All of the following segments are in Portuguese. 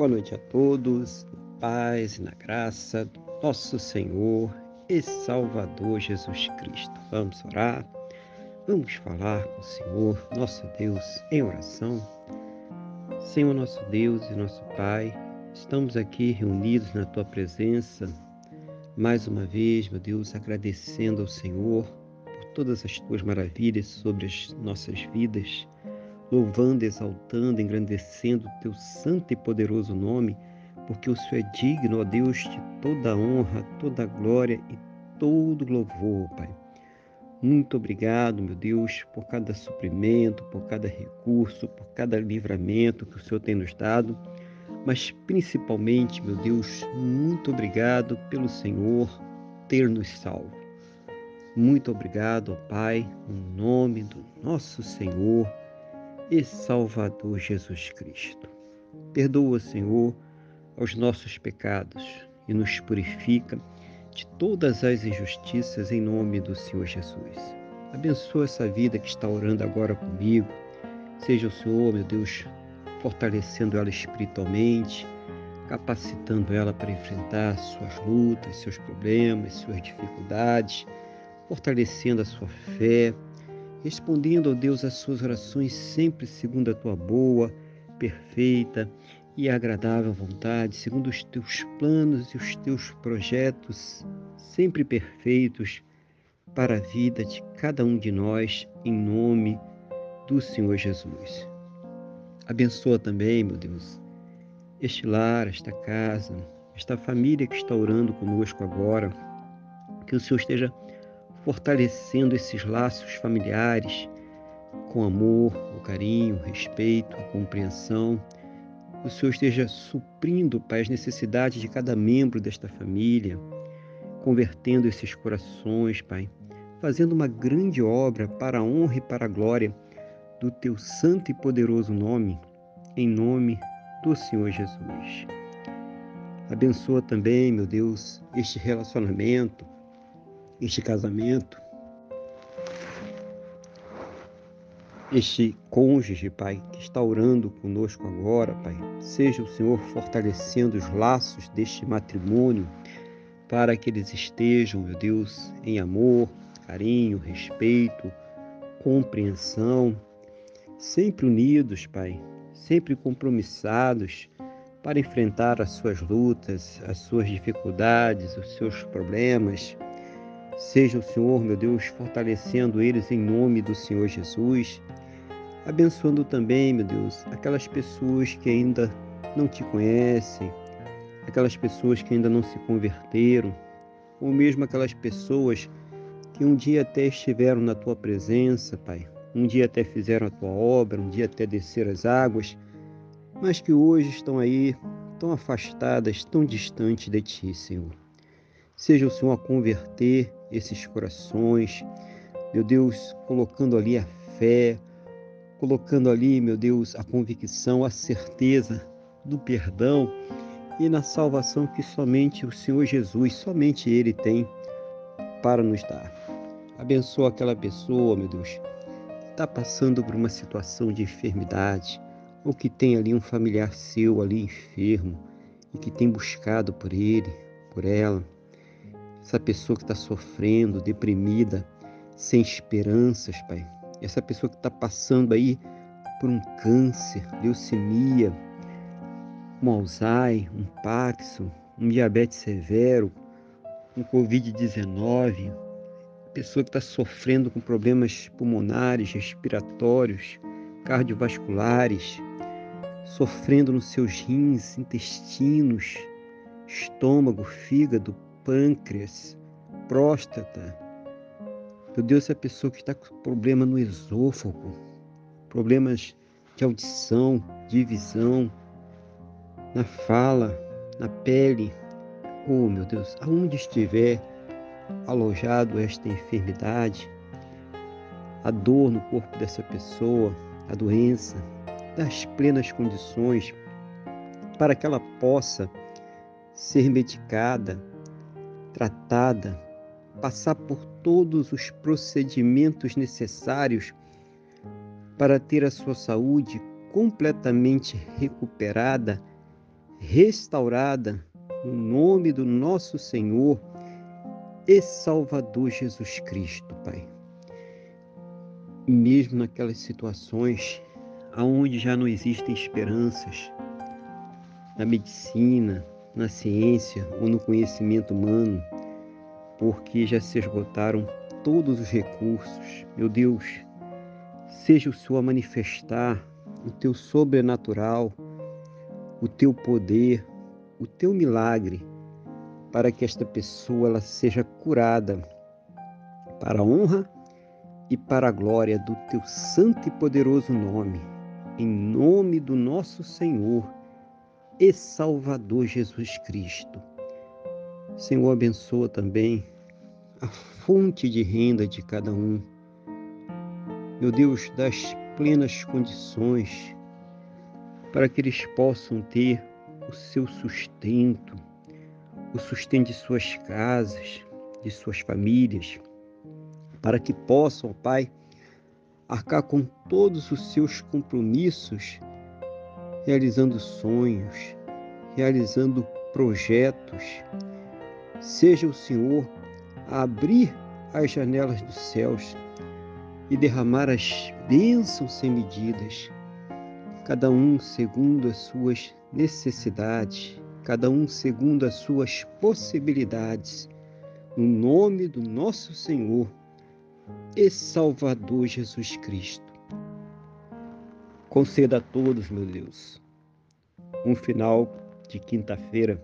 Boa noite a todos, paz e na graça do nosso Senhor e Salvador Jesus Cristo. Vamos orar, vamos falar com o Senhor, nosso Deus, em oração. Senhor, nosso Deus e nosso Pai, estamos aqui reunidos na Tua presença, mais uma vez, meu Deus, agradecendo ao Senhor por todas as Tuas maravilhas sobre as nossas vidas louvando, exaltando, engrandecendo o teu santo e poderoso nome, porque o Senhor é digno, ó Deus, de toda honra, toda glória e todo louvor, Pai. Muito obrigado, meu Deus, por cada suprimento, por cada recurso, por cada livramento que o Senhor tem nos dado, mas principalmente, meu Deus, muito obrigado pelo Senhor ter nos salvo. Muito obrigado, ó Pai, no nome do nosso Senhor e Salvador Jesus Cristo. Perdoa, Senhor, os nossos pecados e nos purifica de todas as injustiças em nome do Senhor Jesus. Abençoa essa vida que está orando agora comigo. Seja o Senhor, meu Deus, fortalecendo ela espiritualmente, capacitando ela para enfrentar suas lutas, seus problemas, suas dificuldades, fortalecendo a sua fé, respondendo, ó Deus, as suas orações sempre segundo a tua boa, perfeita e agradável vontade, segundo os teus planos e os teus projetos, sempre perfeitos para a vida de cada um de nós, em nome do Senhor Jesus. Abençoa também, meu Deus, este lar, esta casa, esta família que está orando conosco agora, que o Senhor esteja fortalecendo esses laços familiares com amor, o carinho, o respeito, a compreensão. O Senhor esteja suprindo, Pai, as necessidades de cada membro desta família, convertendo esses corações, Pai, fazendo uma grande obra para a honra e para a glória do Teu santo e poderoso nome, em nome do Senhor Jesus. Abençoa também, meu Deus, este relacionamento, este casamento, este cônjuge, Pai, que está orando conosco agora, Pai. Seja o Senhor fortalecendo os laços deste matrimônio para que eles estejam, meu Deus, em amor, carinho, respeito, compreensão, sempre unidos, Pai, sempre compromissados para enfrentar as suas lutas, as suas dificuldades, os seus problemas Seja o Senhor, meu Deus, fortalecendo eles em nome do Senhor Jesus, abençoando também, meu Deus, aquelas pessoas que ainda não te conhecem, aquelas pessoas que ainda não se converteram, ou mesmo aquelas pessoas que um dia até estiveram na tua presença, Pai, um dia até fizeram a tua obra, um dia até desceram as águas, mas que hoje estão aí tão afastadas, tão distantes de ti, Senhor. Seja o Senhor a converter esses corações, meu Deus, colocando ali a fé, colocando ali, meu Deus, a convicção, a certeza do perdão e na salvação que somente o Senhor Jesus, somente Ele tem para nos dar. Abençoa aquela pessoa, meu Deus, que está passando por uma situação de enfermidade ou que tem ali um familiar seu ali enfermo e que tem buscado por ele, por ela essa pessoa que está sofrendo, deprimida, sem esperanças, Pai. Essa pessoa que está passando aí por um câncer, leucemia, um Alzheimer, um Paxo, um diabetes severo, um Covid-19, pessoa que está sofrendo com problemas pulmonares, respiratórios, cardiovasculares, sofrendo nos seus rins, intestinos, estômago, fígado, pâncreas, próstata. Meu Deus, é a pessoa que está com problema no esôfago, problemas de audição, de visão, na fala, na pele. Oh, meu Deus, aonde estiver alojado esta enfermidade, a dor no corpo dessa pessoa, a doença, das plenas condições para que ela possa ser medicada, tratada, passar por todos os procedimentos necessários para ter a sua saúde completamente recuperada, restaurada no nome do nosso Senhor e Salvador Jesus Cristo, Pai. Mesmo naquelas situações aonde já não existem esperanças, na medicina, na ciência ou no conhecimento humano, porque já se esgotaram todos os recursos. Meu Deus, seja o Senhor a manifestar o teu sobrenatural, o teu poder, o teu milagre, para que esta pessoa ela seja curada para a honra e para a glória do teu santo e poderoso nome, em nome do nosso Senhor e Salvador Jesus Cristo. Senhor, abençoa também a fonte de renda de cada um. Meu Deus, das plenas condições para que eles possam ter o seu sustento, o sustento de suas casas, de suas famílias, para que possam, Pai, arcar com todos os seus compromissos, realizando sonhos, realizando projetos. Seja o Senhor abrir as janelas dos céus e derramar as bênçãos sem medidas cada um segundo as suas necessidades, cada um segundo as suas possibilidades, no nome do nosso Senhor e Salvador Jesus Cristo. Conceda a todos, meu Deus, um final de quinta-feira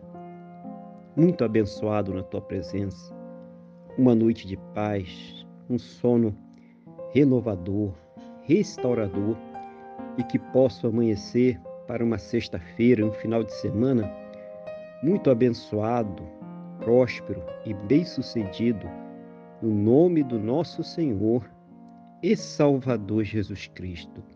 muito abençoado na tua presença, uma noite de paz, um sono renovador, restaurador e que possa amanhecer para uma sexta-feira, um final de semana muito abençoado, próspero e bem-sucedido, no nome do nosso Senhor e Salvador Jesus Cristo.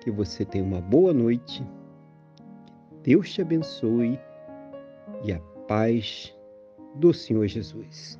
Que você tenha uma boa noite, Deus te abençoe e a paz do Senhor Jesus.